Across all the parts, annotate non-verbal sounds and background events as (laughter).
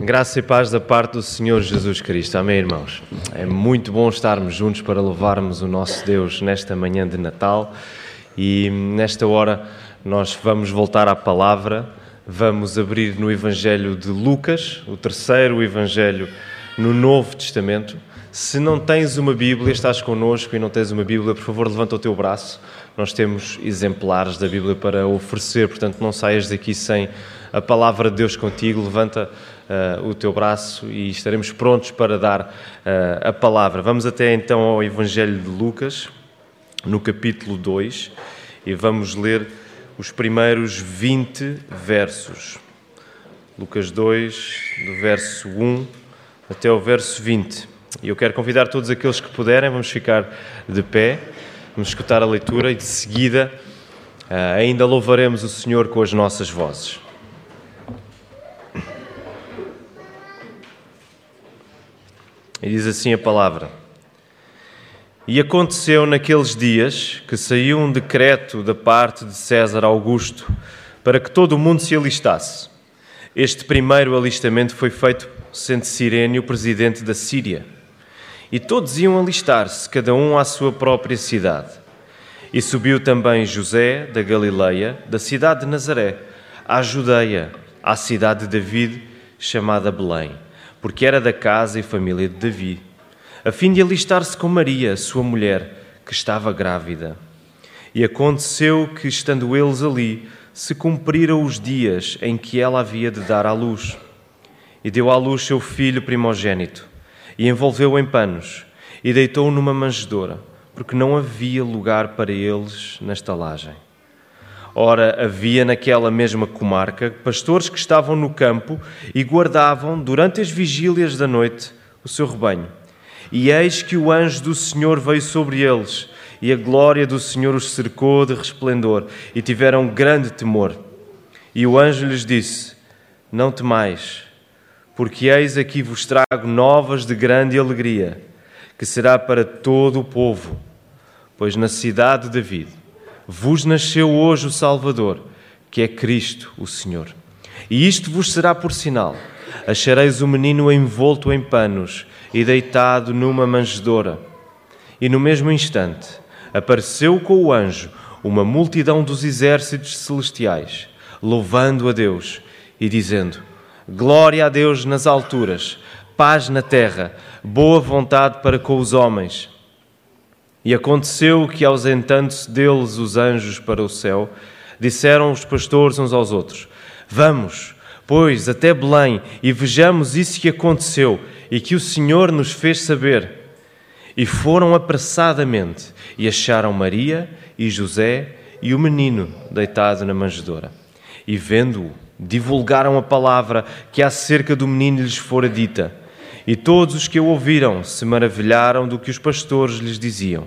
Graça e paz da parte do Senhor Jesus Cristo. Amém, irmãos? É muito bom estarmos juntos para louvarmos o nosso Deus nesta manhã de Natal e nesta hora nós vamos voltar à palavra, vamos abrir no Evangelho de Lucas, o terceiro Evangelho no Novo Testamento. Se não tens uma Bíblia, estás connosco e não tens uma Bíblia, por favor, levanta o teu braço. Nós temos exemplares da Bíblia para oferecer, portanto, não saias daqui sem a palavra de Deus contigo. Levanta uh, o teu braço e estaremos prontos para dar uh, a palavra. Vamos até então ao Evangelho de Lucas, no capítulo 2, e vamos ler os primeiros 20 versos. Lucas 2, do verso 1 até o verso 20. E eu quero convidar todos aqueles que puderem, vamos ficar de pé, vamos escutar a leitura e de seguida uh, ainda louvaremos o Senhor com as nossas vozes. E diz assim a palavra: E aconteceu naqueles dias que saiu um decreto da parte de César Augusto para que todo o mundo se alistasse. Este primeiro alistamento foi feito sendo Sirene o presidente da Síria. E todos iam alistar-se, cada um à sua própria cidade. E subiu também José da Galileia, da cidade de Nazaré, à Judeia, à cidade de David, chamada Belém, porque era da casa e família de Davi, a fim de alistar-se com Maria, sua mulher, que estava grávida. E aconteceu que, estando eles ali, se cumpriram os dias em que ela havia de dar à luz. E deu à luz seu filho primogênito e envolveu-o em panos e deitou-o numa manjedoura, porque não havia lugar para eles na estalagem. Ora, havia naquela mesma comarca pastores que estavam no campo e guardavam, durante as vigílias da noite, o seu rebanho. E eis que o anjo do Senhor veio sobre eles, e a glória do Senhor os cercou de resplendor, e tiveram grande temor. E o anjo lhes disse: Não temais, porque eis aqui vos trago novas de grande alegria, que será para todo o povo, pois na cidade de David vos nasceu hoje o Salvador, que é Cristo, o Senhor. E isto vos será por sinal: achareis o menino envolto em panos e deitado numa manjedoura. E no mesmo instante apareceu com o anjo uma multidão dos exércitos celestiais, louvando a Deus e dizendo: Glória a Deus nas alturas, paz na terra, boa vontade para com os homens. E aconteceu que, ausentando-se deles os anjos para o céu, disseram os pastores uns aos outros: Vamos, pois, até Belém e vejamos isso que aconteceu e que o Senhor nos fez saber. E foram apressadamente e acharam Maria e José e o menino deitado na manjedoura. E vendo-o, divulgaram a palavra que acerca do menino lhes fora dita, e todos os que o ouviram se maravilharam do que os pastores lhes diziam.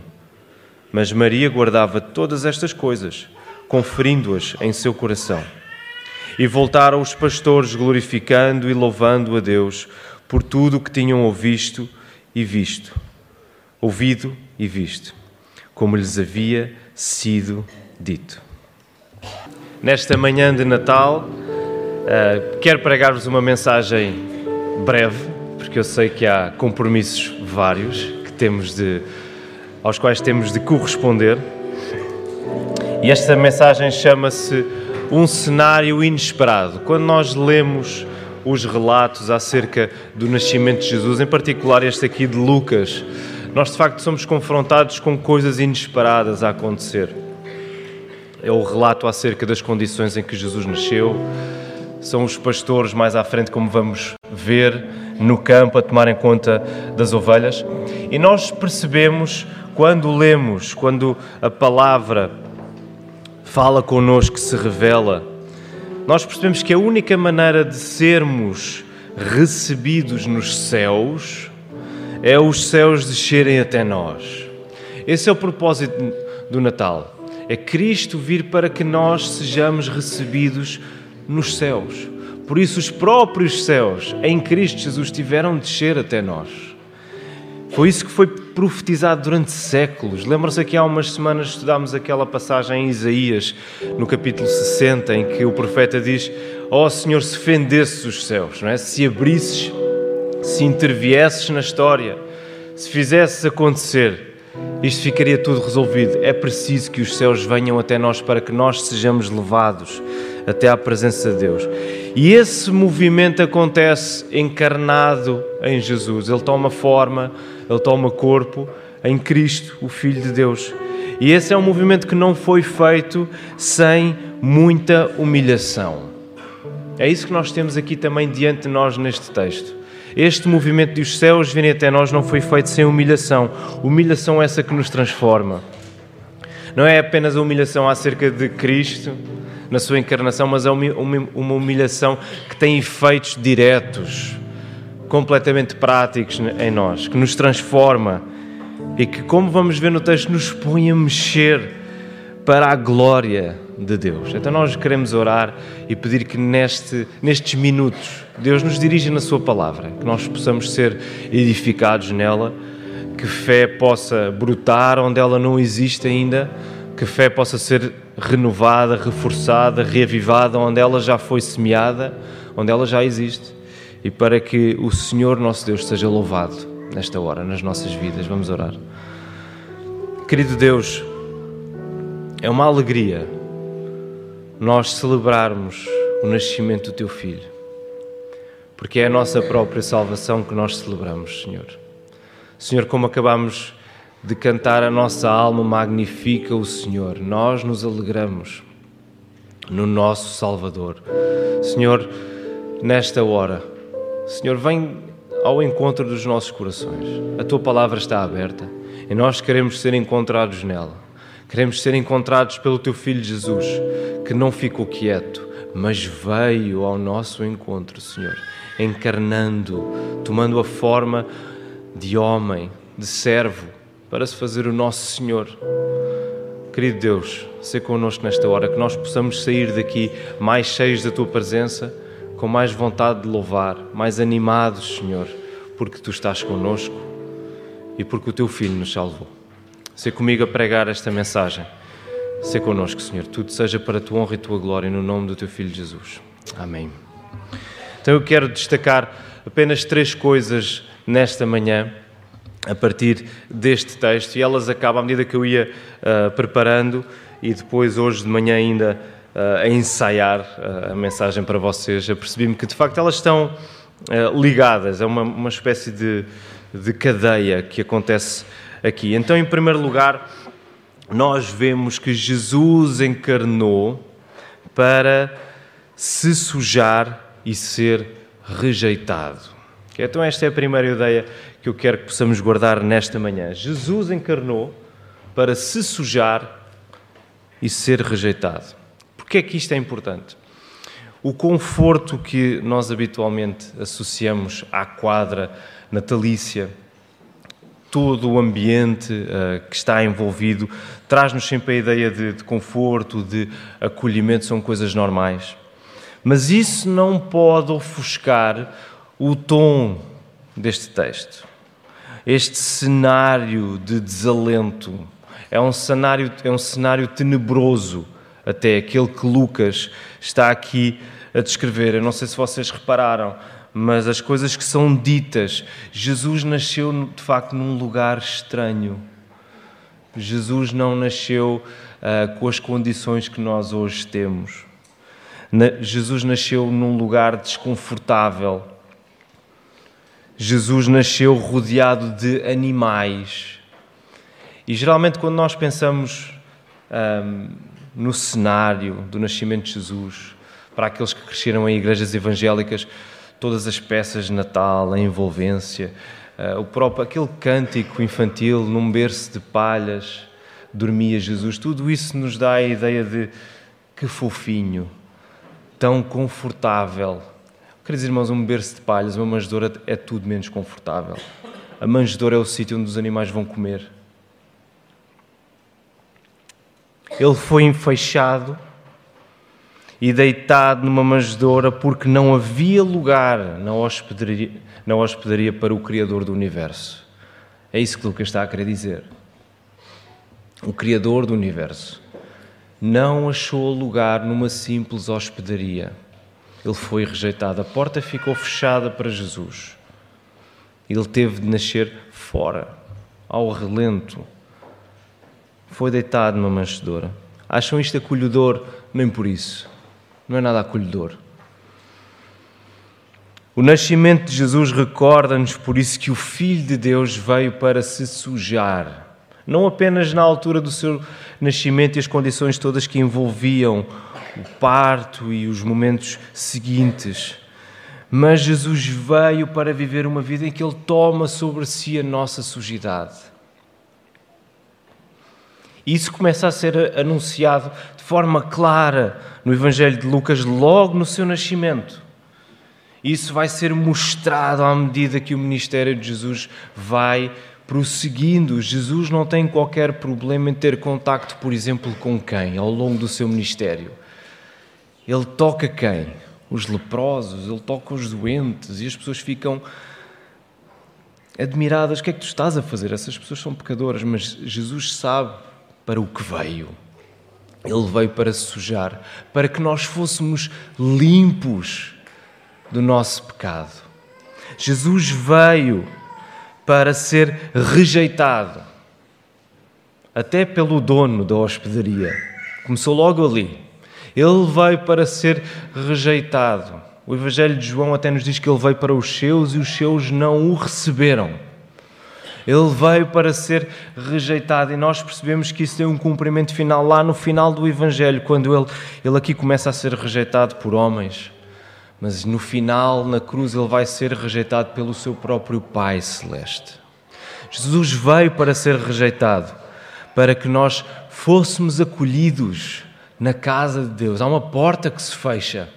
Mas Maria guardava todas estas coisas, conferindo-as em seu coração. E voltaram os pastores glorificando e louvando a Deus por tudo o que tinham ouvido e visto, ouvido e visto, como lhes havia sido dito. Nesta manhã de Natal, Uh, quero pregar-vos uma mensagem breve, porque eu sei que há compromissos vários que temos de, aos quais temos de corresponder. E esta mensagem chama-se Um Cenário Inesperado. Quando nós lemos os relatos acerca do nascimento de Jesus, em particular este aqui de Lucas, nós de facto somos confrontados com coisas inesperadas a acontecer. É o relato acerca das condições em que Jesus nasceu, são os pastores mais à frente, como vamos ver no campo, a tomarem conta das ovelhas. E nós percebemos, quando lemos, quando a palavra fala connosco, se revela, nós percebemos que a única maneira de sermos recebidos nos céus é os céus descerem até nós. Esse é o propósito do Natal. É Cristo vir para que nós sejamos recebidos nos céus. Por isso, os próprios céus em Cristo Jesus tiveram de descer até nós. Foi isso que foi profetizado durante séculos. Lembram-se que há umas semanas estudámos aquela passagem em Isaías, no capítulo 60, em que o profeta diz: Ó oh, Senhor, se fendesses os céus, não é? se abrisses, se interviesses na história, se fizesses acontecer, isto ficaria tudo resolvido. É preciso que os céus venham até nós para que nós sejamos levados até à presença de Deus. E esse movimento acontece encarnado em Jesus. Ele toma forma, ele toma corpo em Cristo, o Filho de Deus. E esse é um movimento que não foi feito sem muita humilhação. É isso que nós temos aqui também diante de nós neste texto. Este movimento dos céus virem até nós não foi feito sem humilhação. Humilhação essa que nos transforma. Não é apenas a humilhação acerca de Cristo, na sua encarnação, mas é uma humilhação que tem efeitos diretos, completamente práticos em nós, que nos transforma e que, como vamos ver no texto, nos põe a mexer para a glória de Deus. Então nós queremos orar e pedir que neste, nestes minutos Deus nos dirija na Sua palavra, que nós possamos ser edificados nela, que fé possa brotar onde ela não existe ainda, que fé possa ser renovada, reforçada, reavivada, onde ela já foi semeada, onde ela já existe, e para que o Senhor nosso Deus seja louvado nesta hora, nas nossas vidas. Vamos orar. Querido Deus, é uma alegria nós celebrarmos o nascimento do Teu Filho, porque é a nossa própria salvação que nós celebramos, Senhor. Senhor, como acabamos de cantar a nossa alma magnifica o Senhor. Nós nos alegramos no nosso Salvador. Senhor, nesta hora, Senhor, vem ao encontro dos nossos corações. A tua palavra está aberta e nós queremos ser encontrados nela. Queremos ser encontrados pelo teu filho Jesus, que não ficou quieto, mas veio ao nosso encontro, Senhor, encarnando, tomando a forma de homem, de servo, para se fazer o nosso Senhor. Querido Deus, ser connosco nesta hora, que nós possamos sair daqui mais cheios da Tua presença, com mais vontade de louvar, mais animados, Senhor, porque Tu estás connosco e porque o Teu Filho nos salvou. Ser comigo a pregar esta mensagem. Ser connosco, Senhor. Tudo seja para a Tua honra e Tua glória, no nome do Teu Filho Jesus. Amém. Então eu quero destacar apenas três coisas nesta manhã a partir deste texto e elas acabam à medida que eu ia uh, preparando e depois hoje de manhã ainda uh, a ensaiar uh, a mensagem para vocês, apercebi-me que de facto elas estão ligadas, é uma, uma espécie de, de cadeia que acontece aqui. Então, em primeiro lugar, nós vemos que Jesus encarnou para se sujar e ser rejeitado. Então, esta é a primeira ideia que eu quero que possamos guardar nesta manhã. Jesus encarnou para se sujar e ser rejeitado. Porquê é que isto é importante? O conforto que nós habitualmente associamos à quadra natalícia, todo o ambiente uh, que está envolvido, traz-nos sempre a ideia de, de conforto, de acolhimento, são coisas normais. Mas isso não pode ofuscar o tom deste texto este cenário de desalento. É um cenário, é um cenário tenebroso, até aquele que Lucas está aqui a descrever. Eu não sei se vocês repararam, mas as coisas que são ditas. Jesus nasceu de facto num lugar estranho. Jesus não nasceu uh, com as condições que nós hoje temos. Na, Jesus nasceu num lugar desconfortável Jesus nasceu rodeado de animais. E geralmente, quando nós pensamos um, no cenário do nascimento de Jesus, para aqueles que cresceram em igrejas evangélicas, todas as peças de Natal, a envolvência, uh, o próprio aquele cântico infantil num berço de palhas, dormia Jesus, tudo isso nos dá a ideia de que fofinho, tão confortável Queridos irmãos, um berço de palhas, uma manjedoura é tudo menos confortável. A manjedoura é o sítio onde os animais vão comer. Ele foi enfeixado e deitado numa manjedoura porque não havia lugar na hospedaria, na hospedaria para o Criador do Universo. É isso que Lucas está a querer dizer. O Criador do universo não achou lugar numa simples hospedaria. Ele foi rejeitado. A porta ficou fechada para Jesus. Ele teve de nascer fora, ao relento. Foi deitado numa manchedora. Acham isto acolhedor? Nem por isso. Não é nada acolhedor. O nascimento de Jesus recorda-nos por isso que o Filho de Deus veio para se sujar, não apenas na altura do seu nascimento e as condições todas que envolviam o parto e os momentos seguintes, mas Jesus veio para viver uma vida em que Ele toma sobre si a nossa sujidade. Isso começa a ser anunciado de forma clara no Evangelho de Lucas, logo no seu nascimento. Isso vai ser mostrado à medida que o ministério de Jesus vai prosseguindo. Jesus não tem qualquer problema em ter contacto, por exemplo, com quem ao longo do seu ministério. Ele toca quem? Os leprosos, ele toca os doentes e as pessoas ficam admiradas. O que é que tu estás a fazer? Essas pessoas são pecadoras, mas Jesus sabe para o que veio. Ele veio para sujar, para que nós fôssemos limpos do nosso pecado. Jesus veio para ser rejeitado, até pelo dono da hospedaria. Começou logo ali. Ele veio para ser rejeitado. O Evangelho de João até nos diz que ele veio para os seus e os seus não o receberam. Ele veio para ser rejeitado e nós percebemos que isso tem um cumprimento final lá no final do Evangelho, quando ele, ele aqui começa a ser rejeitado por homens, mas no final, na cruz, ele vai ser rejeitado pelo seu próprio Pai Celeste. Jesus veio para ser rejeitado, para que nós fôssemos acolhidos na casa de Deus. Há uma porta que se fecha.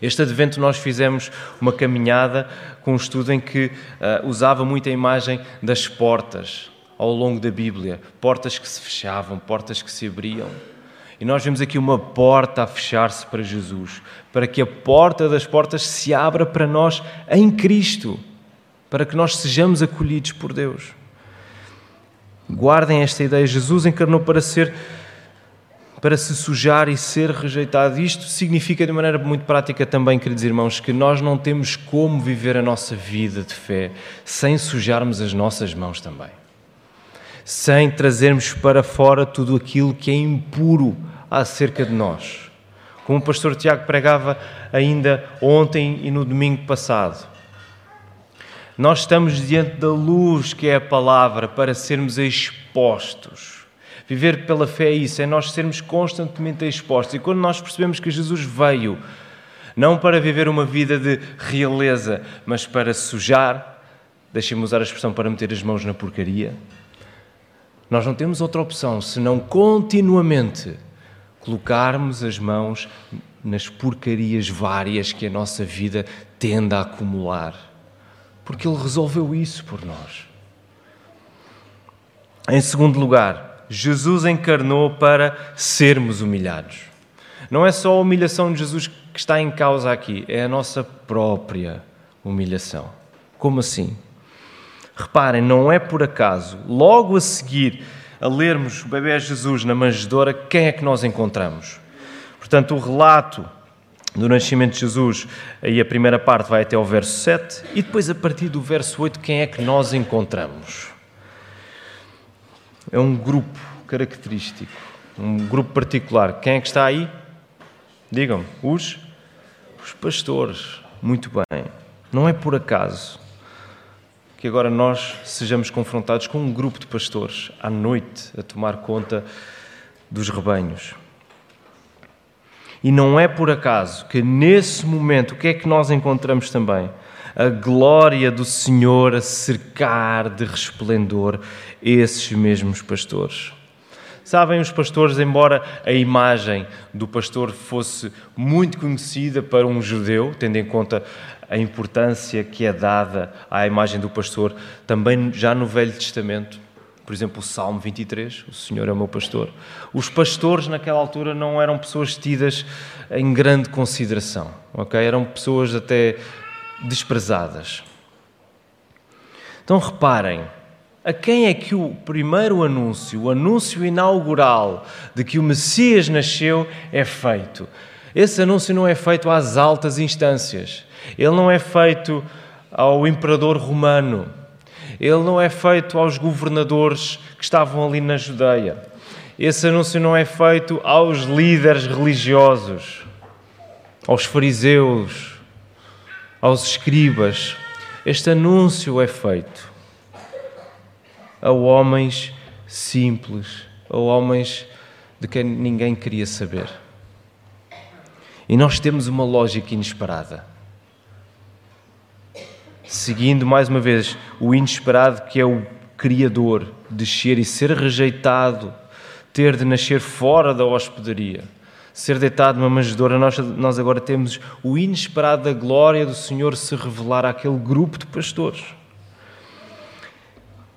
Este advento nós fizemos uma caminhada com um estudo em que uh, usava muito a imagem das portas ao longo da Bíblia. Portas que se fechavam, portas que se abriam. E nós vemos aqui uma porta a fechar-se para Jesus, para que a porta das portas se abra para nós em Cristo, para que nós sejamos acolhidos por Deus. Guardem esta ideia: Jesus encarnou para ser para se sujar e ser rejeitado. Isto significa, de maneira muito prática também, queridos irmãos, que nós não temos como viver a nossa vida de fé sem sujarmos as nossas mãos também sem trazermos para fora tudo aquilo que é impuro acerca de nós. Como o pastor Tiago pregava ainda ontem e no domingo passado. Nós estamos diante da luz que é a palavra para sermos expostos. Viver pela fé é isso, é nós sermos constantemente expostos. E quando nós percebemos que Jesus veio, não para viver uma vida de realeza, mas para sujar, deixem-me usar a expressão para meter as mãos na porcaria, nós não temos outra opção senão continuamente colocarmos as mãos nas porcarias várias que a nossa vida tende a acumular. Porque Ele resolveu isso por nós. Em segundo lugar, Jesus encarnou para sermos humilhados. Não é só a humilhação de Jesus que está em causa aqui, é a nossa própria humilhação. Como assim? Reparem, não é por acaso, logo a seguir a lermos o bebê Jesus na manjedoura, quem é que nós encontramos? Portanto, o relato do nascimento de Jesus, aí a primeira parte vai até o verso 7, e depois a partir do verso 8, quem é que nós encontramos? É um grupo característico, um grupo particular. Quem é que está aí? Digam, os, os pastores. Muito bem. Não é por acaso que agora nós sejamos confrontados com um grupo de pastores à noite a tomar conta dos rebanhos. E não é por acaso que nesse momento, o que é que nós encontramos também? A glória do Senhor a cercar de resplendor esses mesmos pastores. Sabem, os pastores, embora a imagem do pastor fosse muito conhecida para um judeu, tendo em conta a importância que é dada à imagem do pastor, também já no Velho Testamento. Por exemplo, o Salmo 23, o Senhor é o meu pastor. Os pastores naquela altura não eram pessoas tidas em grande consideração, ok? Eram pessoas até desprezadas. Então reparem, A quem é que o primeiro anúncio, o anúncio inaugural de que o Messias nasceu, é feito? Esse anúncio não é feito às altas instâncias. Ele não é feito ao imperador romano. Ele não é feito aos governadores que estavam ali na Judeia. Esse anúncio não é feito aos líderes religiosos, aos fariseus, aos escribas. Este anúncio é feito a homens simples, a homens de quem ninguém queria saber. E nós temos uma lógica inesperada. Seguindo mais uma vez o inesperado que é o Criador, descer e ser rejeitado, ter de nascer fora da hospedaria, ser deitado numa manjedoura, nós, nós agora temos o inesperado da glória do Senhor se revelar àquele grupo de pastores.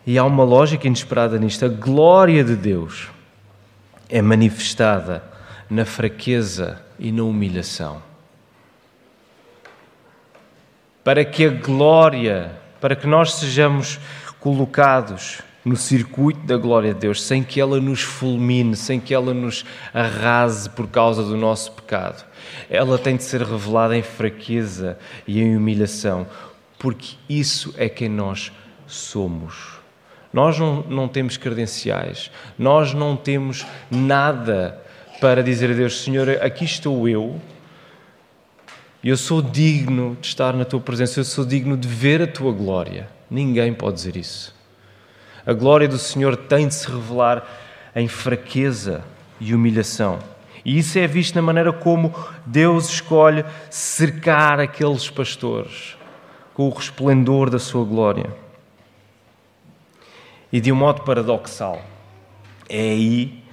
E há uma lógica inesperada nisto. A glória de Deus é manifestada na fraqueza e na humilhação. Para que a glória, para que nós sejamos colocados no circuito da glória de Deus, sem que ela nos fulmine, sem que ela nos arrase por causa do nosso pecado. Ela tem de ser revelada em fraqueza e em humilhação, porque isso é quem nós somos. Nós não, não temos credenciais, nós não temos nada para dizer a Deus: Senhor, aqui estou eu, eu sou digno de estar na tua presença, eu sou digno de ver a tua glória. Ninguém pode dizer isso. A glória do Senhor tem de se revelar em fraqueza e humilhação. E isso é visto na maneira como Deus escolhe cercar aqueles pastores com o resplendor da sua glória e de um modo paradoxal. É aí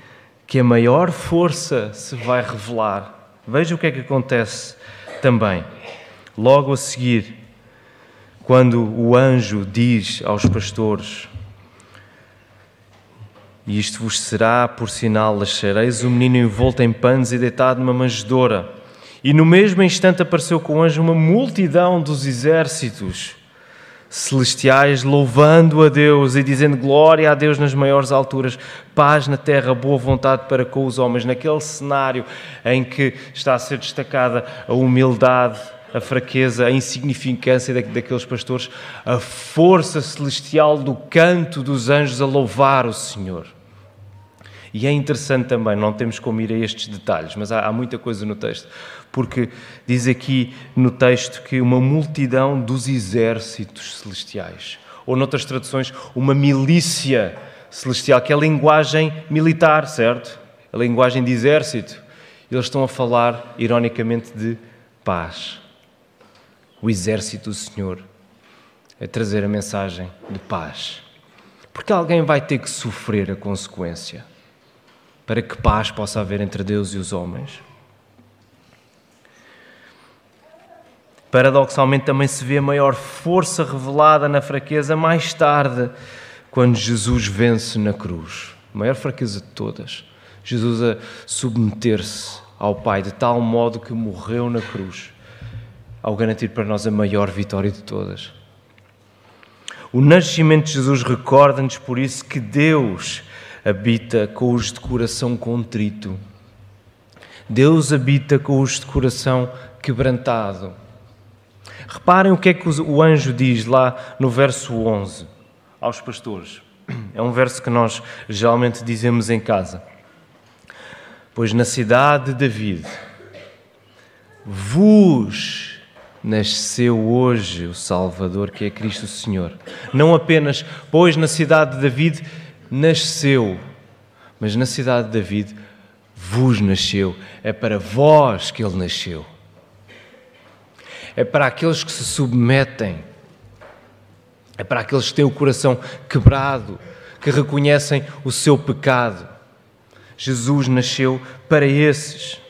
que a maior força se vai revelar. Veja o que é que acontece também. Logo a seguir, quando o anjo diz aos pastores: isto vos será por sinal, achareis o menino envolto em panos e deitado numa manjedoura. E no mesmo instante apareceu com o anjo uma multidão dos exércitos celestiais, louvando a Deus e dizendo glória a Deus nas maiores alturas, paz na terra, boa vontade para com os homens. Naquele cenário em que está a ser destacada a humildade, a fraqueza, a insignificância daqueles pastores, a força celestial do canto dos anjos a louvar o Senhor. E é interessante também, não temos como ir a estes detalhes, mas há, há muita coisa no texto porque diz aqui no texto que uma multidão dos exércitos celestiais, ou noutras traduções, uma milícia celestial, que é a linguagem militar, certo? A linguagem de exército. Eles estão a falar, ironicamente, de paz. O exército do Senhor é trazer a mensagem de paz. Porque alguém vai ter que sofrer a consequência para que paz possa haver entre Deus e os homens. Paradoxalmente, também se vê a maior força revelada na fraqueza mais tarde, quando Jesus vence na cruz. A maior fraqueza de todas. Jesus a submeter-se ao Pai de tal modo que morreu na cruz, ao garantir para nós a maior vitória de todas. O nascimento de Jesus recorda-nos, por isso, que Deus habita com os de coração contrito. Deus habita com os de coração quebrantado. Reparem o que é que o anjo diz lá no verso 11 aos pastores. (clears throat) É um verso que nós geralmente dizemos em casa. Pois na cidade de David vos nasceu hoje o Salvador, que é Cristo Senhor. Não apenas, pois na cidade de David nasceu, mas na cidade de David vos nasceu. É para vós que ele nasceu é para aqueles que se submetem, é para aqueles que têm o coração quebrado, que reconhecem o seu pecado. Jesus nasceu para esses.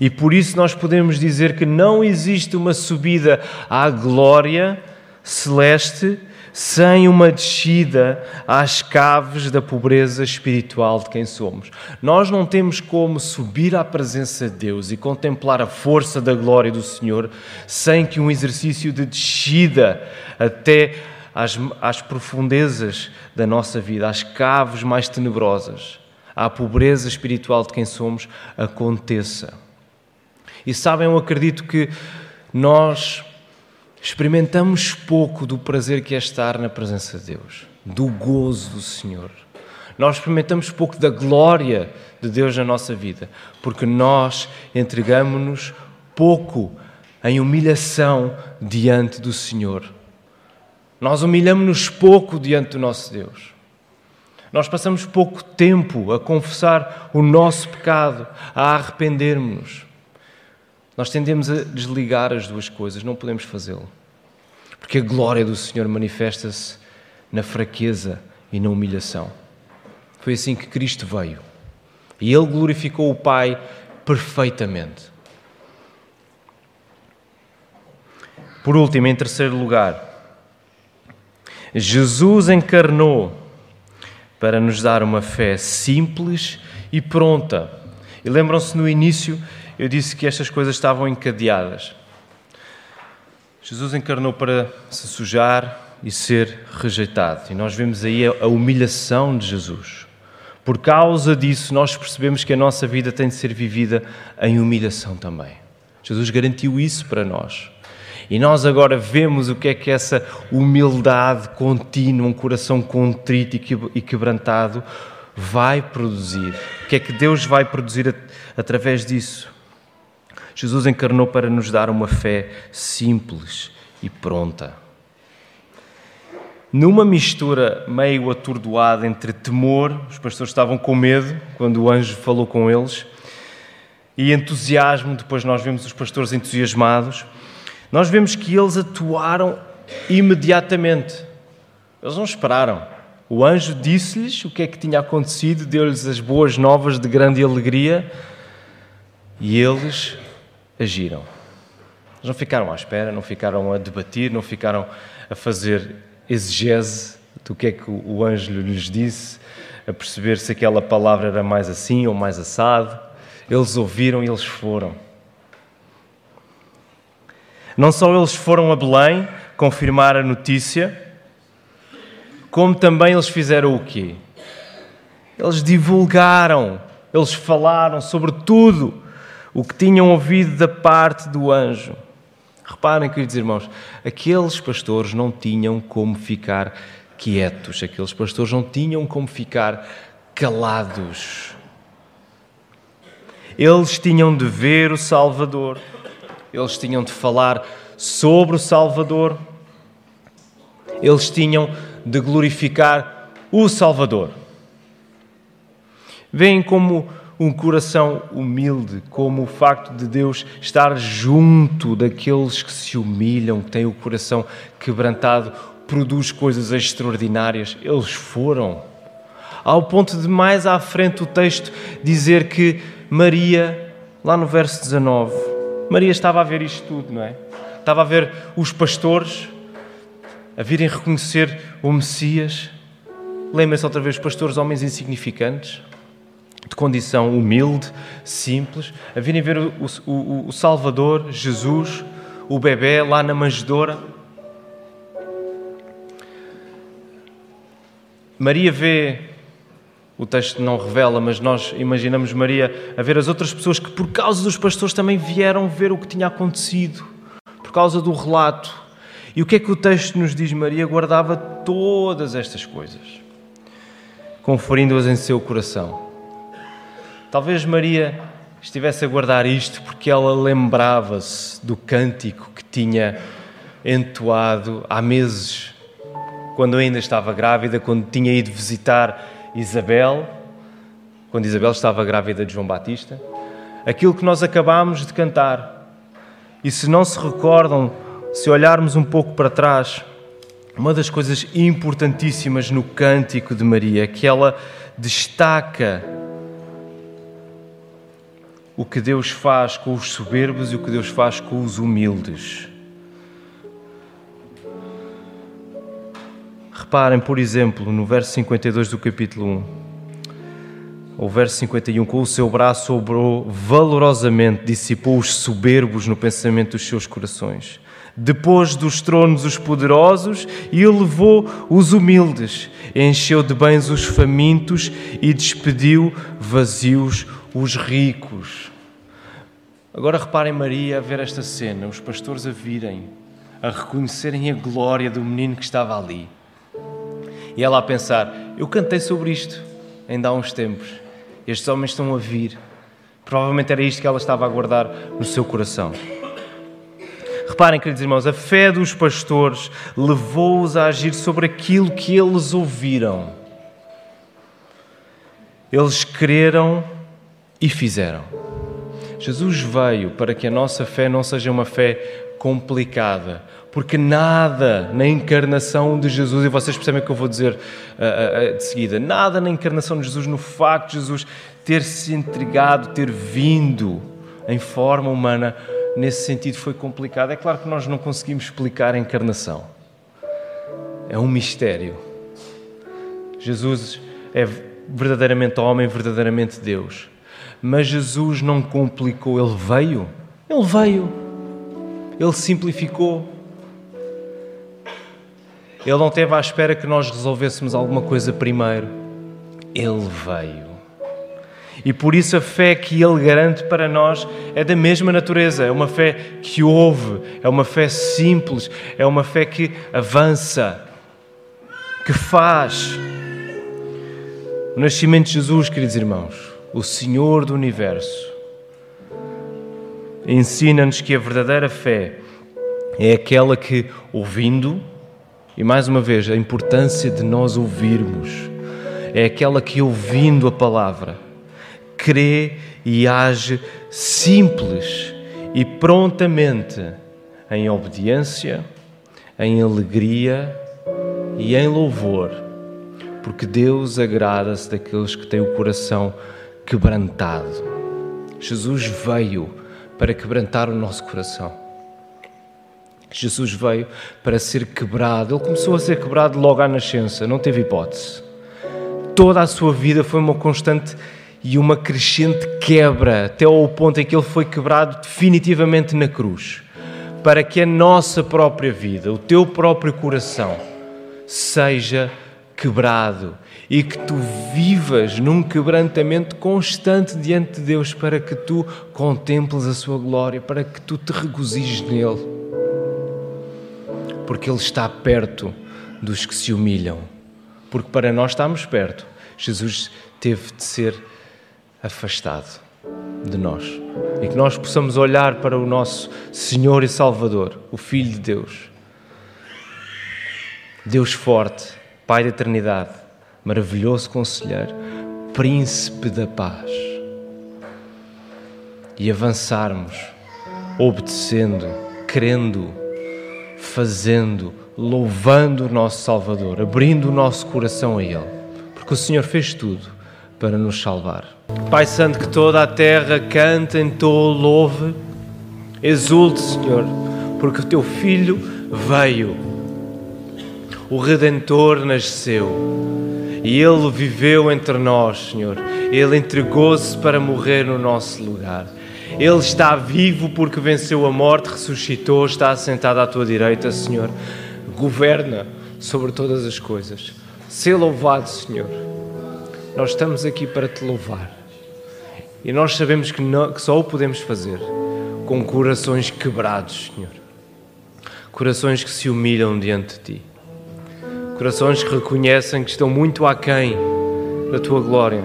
E por isso nós podemos dizer que não existe uma subida à glória celeste sem uma descida às caves da pobreza espiritual de quem somos. Nós não temos como subir à presença de Deus e contemplar a força da glória do Senhor sem que um exercício de descida até às, às profundezas da nossa vida, às caves mais tenebrosas, à pobreza espiritual de quem somos, aconteça. E sabem, eu acredito que nós experimentamos pouco do prazer que é estar na presença de Deus, do gozo do Senhor. Nós experimentamos pouco da glória de Deus na nossa vida, porque nós entregamos-nos pouco em humilhação diante do Senhor. Nós humilhamos-nos pouco diante do nosso Deus. Nós passamos pouco tempo a confessar o nosso pecado, a arrependermos-nos. Nós tendemos a desligar as duas coisas, não podemos fazê-lo. Porque a glória do Senhor manifesta-se na fraqueza e na humilhação. Foi assim que Cristo veio. E ele glorificou o Pai perfeitamente. Por último, em terceiro lugar, Jesus encarnou para nos dar uma fé simples e pronta. E lembram-se no início, eu disse que estas coisas estavam encadeadas. Jesus encarnou para se sujar e ser rejeitado. E nós vemos aí a humilhação de Jesus. Por causa disso, nós percebemos que a nossa vida tem de ser vivida em humilhação também. Jesus garantiu isso para nós. E nós agora vemos o que é que essa humildade contínua, um coração contrito e quebrantado, vai produzir. O que é que Deus vai produzir através disso? Jesus encarnou para nos dar uma fé simples e pronta. Numa mistura meio atordoada entre temor, os pastores estavam com medo quando o anjo falou com eles, e entusiasmo, depois nós vemos os pastores entusiasmados, nós vemos que eles atuaram imediatamente. Eles não esperaram. O anjo disse-lhes o que é que tinha acontecido, deu-lhes as boas novas de grande alegria e eles agiram. Eles não ficaram à espera, não ficaram a debater, não ficaram a fazer exegese do que é que o anjo lhes disse, a perceber se aquela palavra era mais assim ou mais assado. Eles ouviram e eles foram. Não só eles foram a Belém confirmar a notícia, como também eles fizeram o quê? Eles divulgaram, eles falaram sobre tudo o que tinham ouvido da parte do anjo. Reparem, queridos irmãos, aqueles pastores não tinham como ficar quietos, aqueles pastores não tinham como ficar calados. Eles tinham de ver o Salvador, eles tinham de falar sobre o Salvador, eles tinham de glorificar o Salvador. Veem como um coração humilde, como o facto de Deus estar junto daqueles que se humilham, que têm o coração quebrantado, produz coisas extraordinárias. Eles foram. Ao ponto de mais à frente o texto dizer que Maria, lá no verso 19, Maria estava a ver isto tudo, não é? Estava a ver os pastores a virem reconhecer o Messias. Lembrem-se outra vez, os pastores, homens insignificantes, de condição humilde, simples, a virem ver o, o, o Salvador, Jesus, o bebê lá na manjedoura. Maria vê, o texto não revela, mas nós imaginamos Maria a ver as outras pessoas que, por causa dos pastores, também vieram ver o que tinha acontecido, por causa do relato. E o que é que o texto nos diz? Maria guardava todas estas coisas, conferindo-as em seu coração. Talvez Maria estivesse a guardar isto porque ela lembrava-se do cântico que tinha entoado há meses, quando ainda estava grávida, quando tinha ido visitar Isabel, quando Isabel estava grávida de João Batista. Aquilo que nós acabámos de cantar. E se não se recordam, se olharmos um pouco para trás, uma das coisas importantíssimas no cântico de Maria é que ela destaca o que Deus faz com os soberbos e o que Deus faz com os humildes. Reparem, por exemplo, no verso 52 do capítulo 1, o verso 51, com o seu braço obrou valorosamente, dissipou os soberbos no pensamento dos seus corações. Depois dos tronos os poderosos e elevou os humildes, encheu de bens os famintos e despediu vazios os ricos. Agora reparem Maria a ver esta cena, os pastores a virem, a reconhecerem a glória do menino que estava ali. E ela a pensar: eu cantei sobre isto ainda há uns tempos. Estes homens estão a vir. Provavelmente era isto que ela estava a guardar no seu coração. Reparem, queridos irmãos, a fé dos pastores levou-os a agir sobre aquilo que eles ouviram. Eles creram e fizeram. Jesus veio para que a nossa fé não seja uma fé complicada, porque nada na encarnação de Jesus, e vocês percebem o que eu vou dizer uh, uh, de seguida, nada na encarnação de Jesus, no facto de Jesus ter se entregado, ter vindo em forma humana, nesse sentido foi complicado. É claro que nós não conseguimos explicar a encarnação. É um mistério. Jesus é verdadeiramente homem, verdadeiramente Deus. Mas Jesus não complicou, ele veio. Ele veio. Ele simplificou. Ele não teve à espera que nós resolvêssemos alguma coisa primeiro. Ele veio. E por isso a fé que Ele garante para nós é da mesma natureza. É uma fé que ouve, é uma fé simples, é uma fé que avança, que faz. O nascimento de Jesus, queridos irmãos, o Senhor do universo, ensina-nos que a verdadeira fé é aquela que, ouvindo, e mais uma vez, a importância de nós ouvirmos, é aquela que, ouvindo a palavra, crê e age simples e prontamente em obediência, em alegria e em louvor, porque Deus agrada-se daqueles que têm o coração quebrantado. Jesus veio para quebrantar o nosso coração. Jesus veio para ser quebrado. Ele começou a ser quebrado logo à nascença, não teve hipótese. Toda a sua vida foi uma constante e uma crescente quebra, até ao ponto em que ele foi quebrado definitivamente na cruz, para que a nossa própria vida, o teu próprio coração, seja quebrado e que tu vivas num quebrantamento constante diante de Deus para que tu contemples a sua glória, para que tu te regozijes nele. Porque ele está perto dos que se humilham. Porque para nós estarmos perto, Jesus teve de ser afastado de nós e que nós possamos olhar para o nosso Senhor e Salvador, o Filho de Deus. Deus forte, Pai da eternidade, maravilhoso conselheiro, príncipe da paz. E avançarmos, obedecendo, crendo, fazendo, louvando o nosso Salvador, abrindo o nosso coração a Ele, porque o Senhor fez tudo para nos salvar. Pai Santo, que toda a terra cante, entoe, louve, exulte, Senhor, porque o teu Filho veio, o Redentor nasceu e ele viveu entre nós, Senhor. Ele entregou-se para morrer no nosso lugar. Ele está vivo porque venceu a morte, ressuscitou, está assentado à tua direita, Senhor. Governa sobre todas as coisas. Sê louvado, Senhor. Nós estamos aqui para te louvar. E nós sabemos que, não, que só o podemos fazer com corações quebrados, Senhor. Corações que se humilham diante de Ti. Corações que reconhecem que estão muito aquém da Tua glória,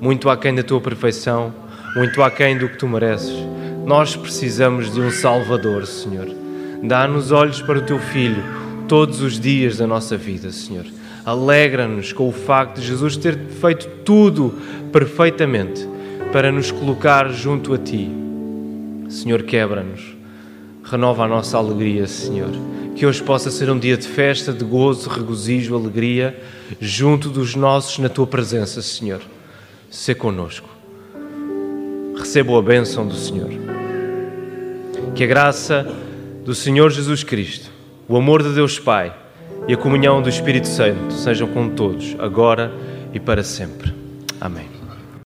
muito aquém da Tua perfeição, muito aquém do que Tu mereces. Nós precisamos de um Salvador, Senhor. Dá-nos olhos para o Teu Filho todos os dias da nossa vida, Senhor alegra-nos com o facto de Jesus ter feito tudo perfeitamente para nos colocar junto a Ti. Senhor, quebra-nos, renova a nossa alegria, Senhor. Que hoje possa ser um dia de festa, de gozo, regozijo, alegria, junto dos nossos na Tua presença, Senhor. Sê conosco. Receba a bênção do Senhor. Que a graça do Senhor Jesus Cristo, o amor de Deus Pai, e a comunhão do Espírito Santo sejam com todos, agora e para sempre. Amém.